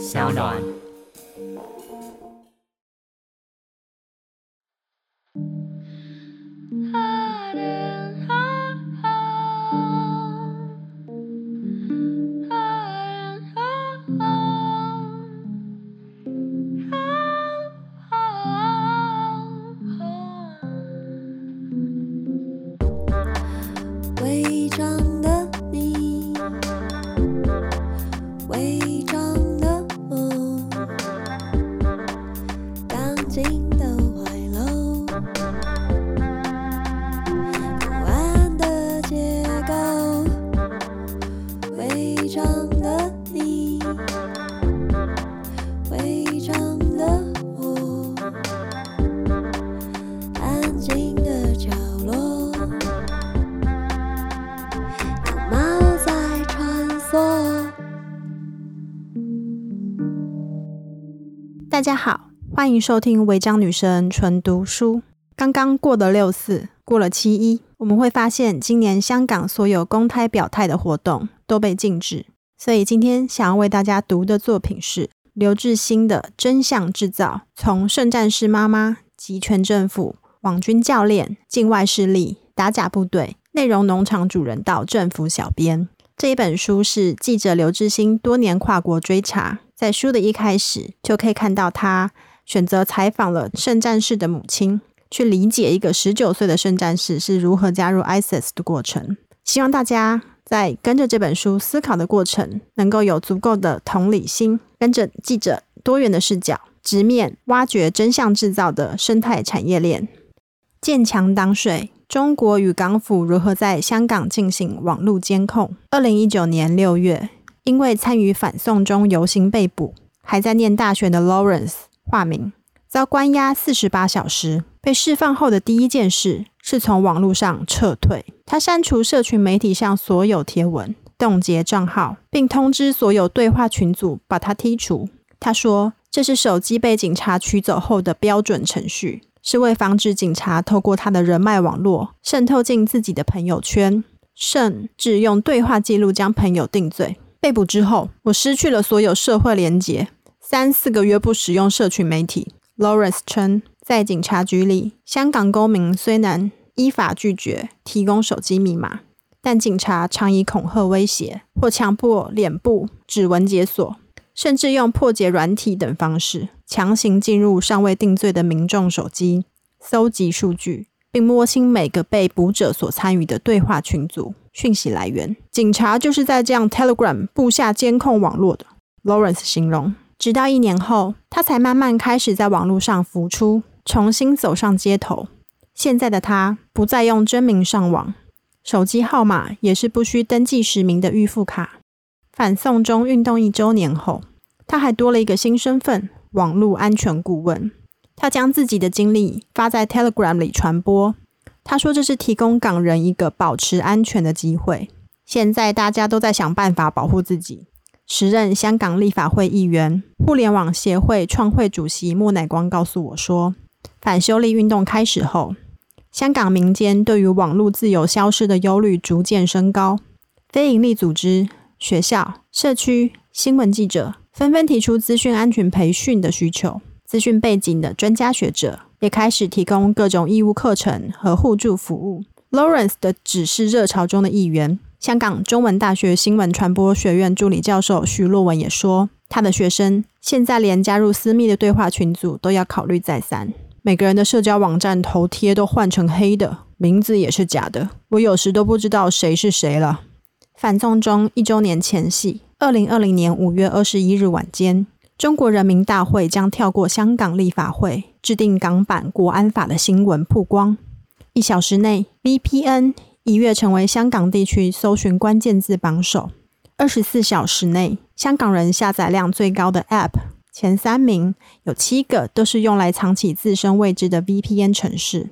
小暖。大欢迎收听违章女生纯读书。刚刚过了六四，过了七一，我们会发现今年香港所有公开表态的活动都被禁止。所以今天想要为大家读的作品是刘志新的《真相制造：从圣战士妈妈、集权政府、网军教练、境外势力、打假部队、内容农场主人到政府小编》。这一本书是记者刘志新多年跨国追查。在书的一开始，就可以看到他选择采访了圣战士的母亲，去理解一个十九岁的圣战士是如何加入 ISIS 的过程。希望大家在跟着这本书思考的过程，能够有足够的同理心，跟着记者多元的视角，直面挖掘真相制造的生态产业链。建墙挡水，中国与港府如何在香港进行网络监控？二零一九年六月。因为参与反送中游行被捕，还在念大学的 Lawrence 化名遭关押四十八小时，被释放后的第一件事是从网络上撤退。他删除社群媒体上所有贴文，冻结账号，并通知所有对话群组把他剔除。他说：“这是手机被警察取走后的标准程序，是为防止警察透过他的人脉网络渗透进自己的朋友圈，甚至用对话记录将朋友定罪。”被捕之后，我失去了所有社会连结，三四个月不使用社群媒体。Lawrence 称，在警察局里，香港公民虽然依法拒绝提供手机密码，但警察常以恐吓威胁或强迫脸部指纹解锁，甚至用破解软体等方式强行进入尚未定罪的民众手机，搜集数据。并摸清每个被捕者所参与的对话群组讯息来源。警察就是在这样 Telegram 布下监控网络的。Lawrence 形容，直到一年后，他才慢慢开始在网络上浮出，重新走上街头。现在的他不再用真名上网，手机号码也是不需登记实名的预付卡。反送中运动一周年后，他还多了一个新身份——网络安全顾问。他将自己的经历发在 Telegram 里传播。他说：“这是提供港人一个保持安全的机会。”现在大家都在想办法保护自己。时任香港立法会议员、互联网协会创会主席莫乃光告诉我说：“反修例运动开始后，香港民间对于网络自由消失的忧虑逐渐升高。非营利组织、学校、社区、新闻记者纷纷提出资讯安全培训的需求。”资讯背景的专家学者也开始提供各种义务课程和互助服务。Lawrence 的只是热潮中的一员。香港中文大学新闻传播学院助理教授徐若文也说，他的学生现在连加入私密的对话群组都要考虑再三。每个人的社交网站头贴都换成黑的，名字也是假的，我有时都不知道谁是谁了。反送中一周年前夕，二零二零年五月二十一日晚间。中国人民大会将跳过香港立法会制定港版国安法的新闻曝光。一小时内，VPN 一跃成为香港地区搜寻关键字榜首。二十四小时内，香港人下载量最高的 App 前三名有七个都是用来藏起自身位置的 VPN 程式。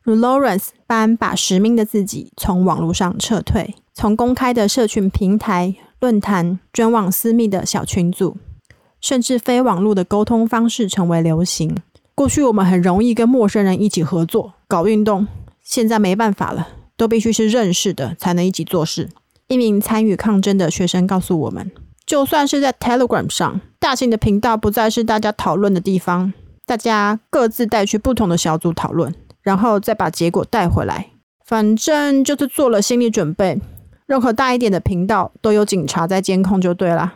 如 Lawrence 般把实名的自己从网络上撤退，从公开的社群平台、论坛转往私密的小群组。甚至非网络的沟通方式成为流行。过去我们很容易跟陌生人一起合作搞运动，现在没办法了，都必须是认识的才能一起做事。一名参与抗争的学生告诉我们，就算是在 Telegram 上，大型的频道不再是大家讨论的地方，大家各自带去不同的小组讨论，然后再把结果带回来。反正就是做了心理准备，任何大一点的频道都有警察在监控就对了。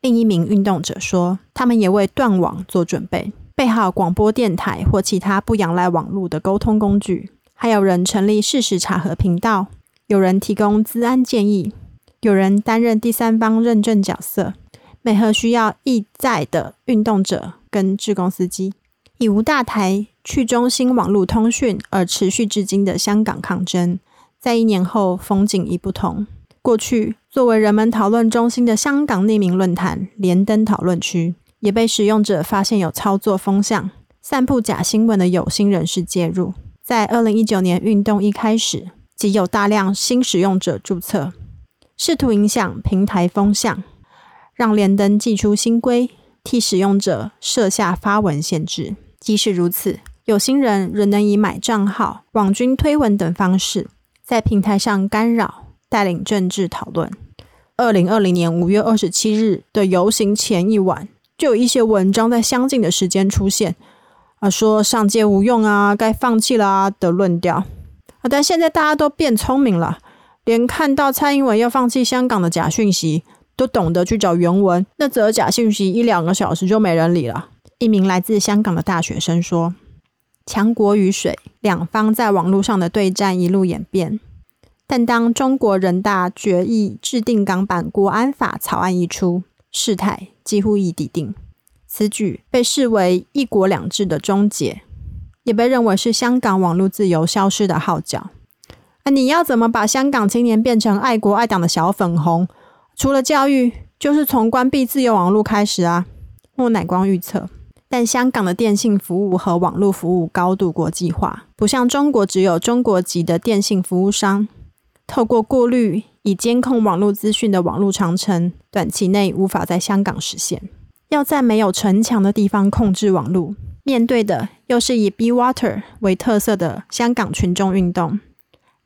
另一名运动者说，他们也为断网做准备，备好广播电台或其他不仰赖网络的沟通工具，还有人成立事实查核频道，有人提供资安建议。有人担任第三方认证角色，每和需要意在的运动者跟志工司机，以无大台去中心网络通讯而持续至今的香港抗争，在一年后风景已不同。过去作为人们讨论中心的香港匿名论坛连登讨论区，也被使用者发现有操作风向、散布假新闻的有心人士介入。在二零一九年运动一开始，即有大量新使用者注册。试图影响平台风向，让连登祭出新规，替使用者设下发文限制。即使如此，有心人仍能以买账号、网军推文等方式，在平台上干扰、带领政治讨论。二零二零年五月二十七日的游行前一晚，就有一些文章在相近的时间出现，啊，说上街无用啊，该放弃了啊的论调。啊，但现在大家都变聪明了。连看到蔡英文要放弃香港的假讯息，都懂得去找原文。那则假讯息一两个小时就没人理了。一名来自香港的大学生说：“强国与水，两方在网络上的对战一路演变。但当中国人大决议制定港版国安法草案一出，事态几乎已底定。此举被视为一国两制的终结，也被认为是香港网络自由消失的号角。”你要怎么把香港青年变成爱国爱党的小粉红？除了教育，就是从关闭自由网络开始啊！莫乃光预测，但香港的电信服务和网络服务高度国际化，不像中国只有中国籍的电信服务商。透过过滤以监控网络资讯的网络长城，短期内无法在香港实现。要在没有城墙的地方控制网络，面对的又是以 B Water 为特色的香港群众运动。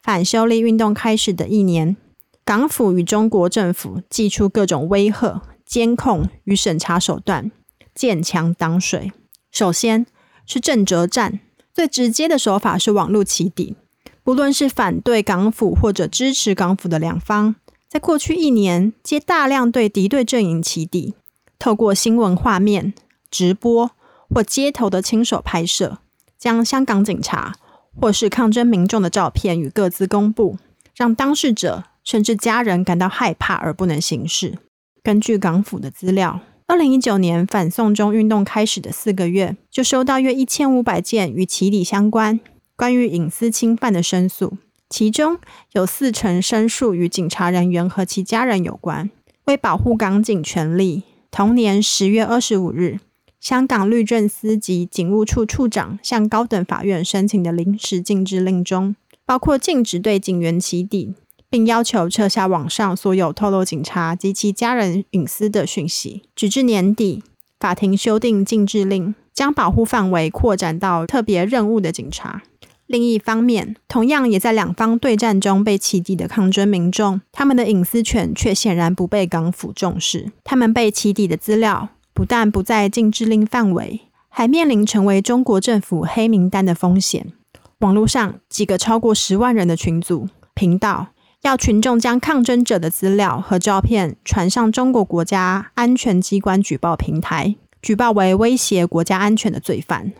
反修例运动开始的一年，港府与中国政府祭出各种威吓、监控与审查手段，建墙挡水。首先是震慑战，最直接的手法是网络起底。不论是反对港府或者支持港府的两方，在过去一年皆大量对敌对阵营起底，透过新闻画面、直播或街头的亲手拍摄，将香港警察。或是抗争民众的照片与各自公布，让当事者甚至家人感到害怕而不能行事。根据港府的资料，二零一九年反送中运动开始的四个月，就收到约一千五百件与起底相关、关于隐私侵犯的申诉，其中有四成申诉与警察人员和其家人有关。为保护港警权利，同年十月二十五日，香港律政司及警务处处长向高等法院申请的临时禁制令中，包括禁止对警员起底，并要求撤下网上所有透露警察及其家人隐私的讯息。直至年底，法庭修订禁制令，将保护范围扩展到特别任务的警察。另一方面，同样也在两方对战中被起底的抗争民众，他们的隐私权却显然不被港府重视。他们被起底的资料。不但不在禁制令范围，还面临成为中国政府黑名单的风险。网络上几个超过十万人的群组频道，要群众将抗争者的资料和照片传上中国国家安全机关举报平台，举报为威胁国家安全的罪犯。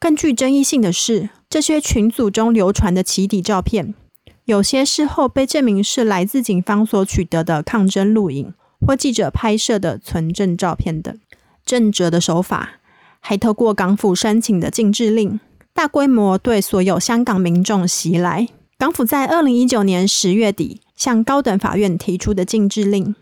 更具争议性的是，这些群组中流传的起底照片，有些事后被证明是来自警方所取得的抗争录影或记者拍摄的存证照片等。震慑的手法，还透过港府申请的禁制令，大规模对所有香港民众袭来。港府在二零一九年十月底向高等法院提出的禁制令，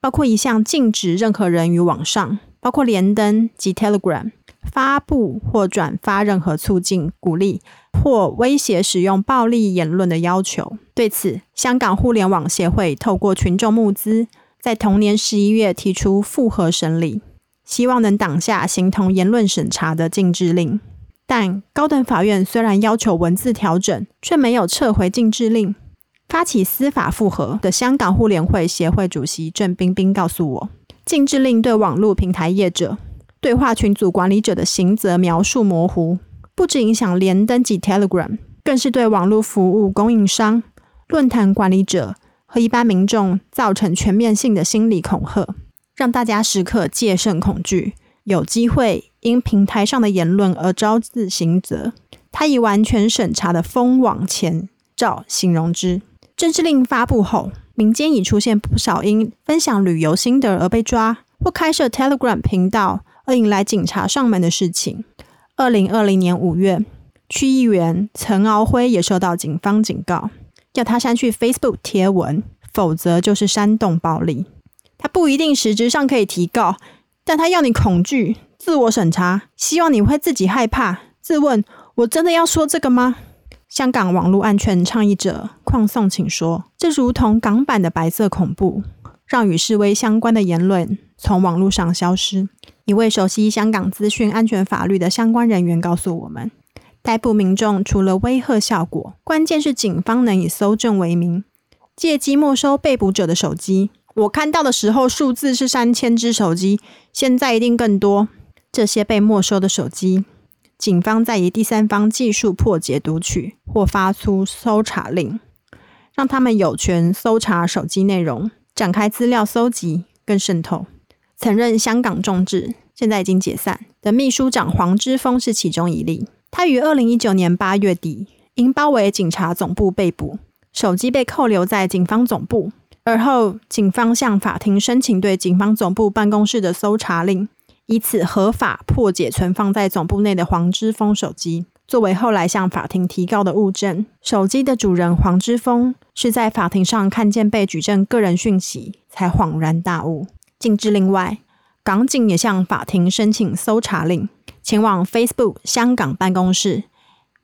包括一项禁止任何人于网上，包括连登及 Telegram 发布或转发任何促进、鼓励或威胁使用暴力言论的要求。对此，香港互联网协会透过群众募资，在同年十一月提出复核审理。希望能挡下形同言论审查的禁制令，但高等法院虽然要求文字调整，却没有撤回禁制令。发起司法复核的香港互联会协会主席郑冰冰告诉我，禁制令对网络平台业者、对话群组管理者的刑责描述模糊，不只影响连登及 Telegram，更是对网络服务供应商、论坛管理者和一般民众造成全面性的心理恐吓，让大家时刻戒慎恐惧，有机会因平台上的言论而招致刑责。他以完全审查的封网前照形容之。政治令发布后，民间已出现不少因分享旅游心得而被抓，或开设 Telegram 频道而引来警察上门的事情。二零二零年五月，区议员陈敖辉也受到警方警告，要他删去 Facebook 贴文，否则就是煽动暴力。他不一定实质上可以提告，但他要你恐惧、自我审查，希望你会自己害怕、自问：我真的要说这个吗？香港网络安全倡议者邝颂请说：“这如同港版的白色恐怖，让与示威相关的言论从网络上消失。”一位熟悉香港资讯安全法律的相关人员告诉我们：“逮捕民众除了威吓效果，关键是警方能以搜证为名，借机没收被捕者的手机。我看到的时候，数字是三千只手机，现在一定更多。这些被没收的手机。”警方再以第三方技术破解读取，或发出搜查令，让他们有权搜查手机内容，展开资料搜集跟渗透。曾任香港众志（现在已经解散）的秘书长黄之锋是其中一例。他于二零一九年八月底因包围警察总部被捕，手机被扣留在警方总部。而后，警方向法庭申请对警方总部办公室的搜查令。以此合法破解存放在总部内的黄之锋手机，作为后来向法庭提告的物证。手机的主人黄之锋是在法庭上看见被举证个人讯息，才恍然大悟。禁制另外，港警也向法庭申请搜查令，前往 Facebook 香港办公室，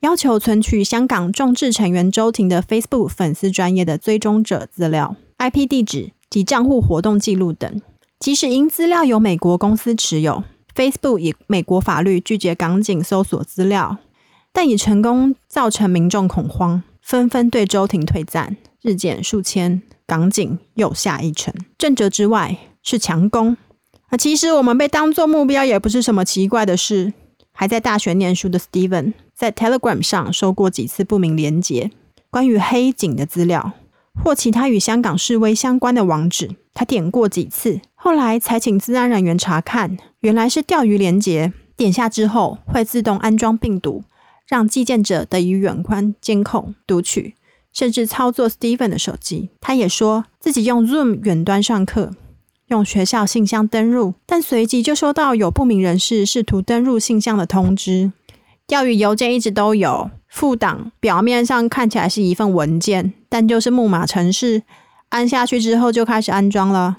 要求存取香港众志成员周庭的 Facebook 粉丝专业的追踪者资料、IP 地址及账户活动记录等。即使因资料由美国公司持有，Facebook 以美国法律拒绝港警搜索资料，但已成功造成民众恐慌，纷纷对周庭退赞，日减数千，港警又下一城。正责之外是强攻，那其实我们被当作目标也不是什么奇怪的事。还在大学念书的 Steven 在 Telegram 上收过几次不明连接，关于黑警的资料。或其他与香港示威相关的网址，他点过几次，后来才请治安人员查看，原来是钓鱼连接。点下之后会自动安装病毒，让寄件者得以远观监控、读取，甚至操作 Steven 的手机。他也说自己用 Zoom 远端上课，用学校信箱登入，但随即就收到有不明人士试图登入信箱的通知。钓鱼邮件一直都有。副档表面上看起来是一份文件，但就是木马程式。按下去之后就开始安装了。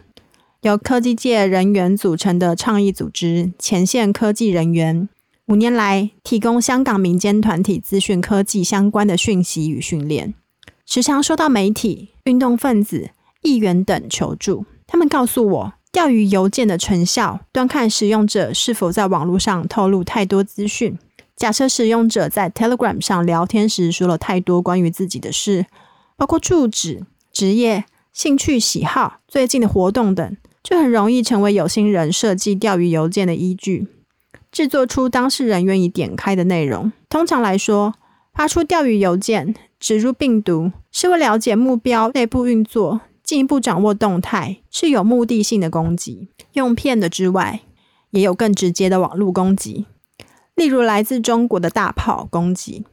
由科技界人员组成的倡议组织“前线科技人员”，五年来提供香港民间团体资讯科技相关的讯息与训练，时常收到媒体、运动分子、议员等求助。他们告诉我，钓鱼邮件的成效端看使用者是否在网络上透露太多资讯。假设使用者在 Telegram 上聊天时说了太多关于自己的事，包括住址、职业、兴趣、喜好、最近的活动等，就很容易成为有心人设计钓鱼邮件的依据，制作出当事人愿意点开的内容。通常来说，发出钓鱼邮件、植入病毒，是为了解目标内部运作，进一步掌握动态，是有目的性的攻击。用骗的之外，也有更直接的网络攻击。例如来自中国的大炮攻击，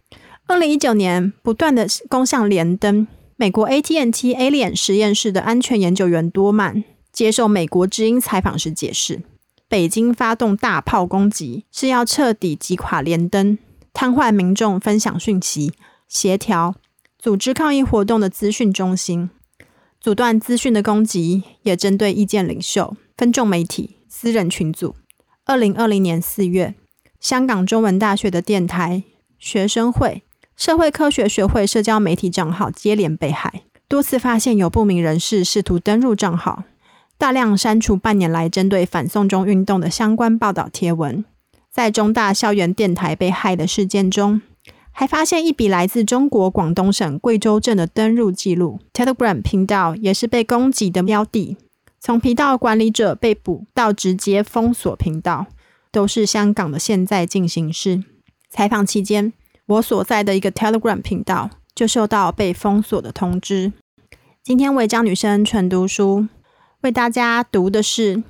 二零一九年不断的攻向连登。美国 AT&T Alien 实验室的安全研究员多曼接受美国之音采访时解释，北京发动大炮攻击是要彻底击垮连登，瘫痪民众分享讯息、协调、组织抗议活动的资讯中心，阻断资讯的攻击也针对意见领袖、分众媒体、私人群组。二零二零年四月。香港中文大学的电台、学生会、社会科学学会社交媒体账号接连被害，多次发现有不明人士试图登入账号，大量删除半年来针对反送中运动的相关报道贴文。在中大校园电台被害的事件中，还发现一笔来自中国广东省贵州镇的登入记录，Telegram 频道也是被攻击的标的。从频道管理者被捕到直接封锁频道，都是香港的现在进行式。采访期间，我所在的一个 Telegram 频道就收到被封锁的通知。今天违章女生纯读书为大家读的是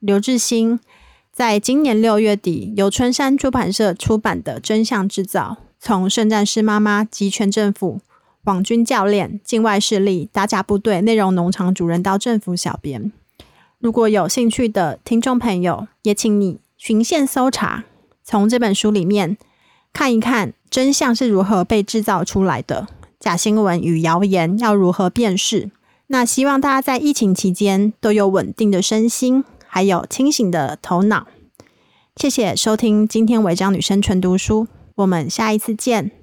刘志新在今年六月底由春山出版社出版的《真相制造：从圣战士妈妈、集权政府、网军教练、境外势力、打假部队、内容农场主人到政府小编。如果有兴趣的听众朋友，也请你循线搜查，从这本书里面。看一看真相是如何被制造出来的，假新闻与谣言要如何辨识？那希望大家在疫情期间都有稳定的身心，还有清醒的头脑。谢谢收听今天违章女生纯读书，我们下一次见。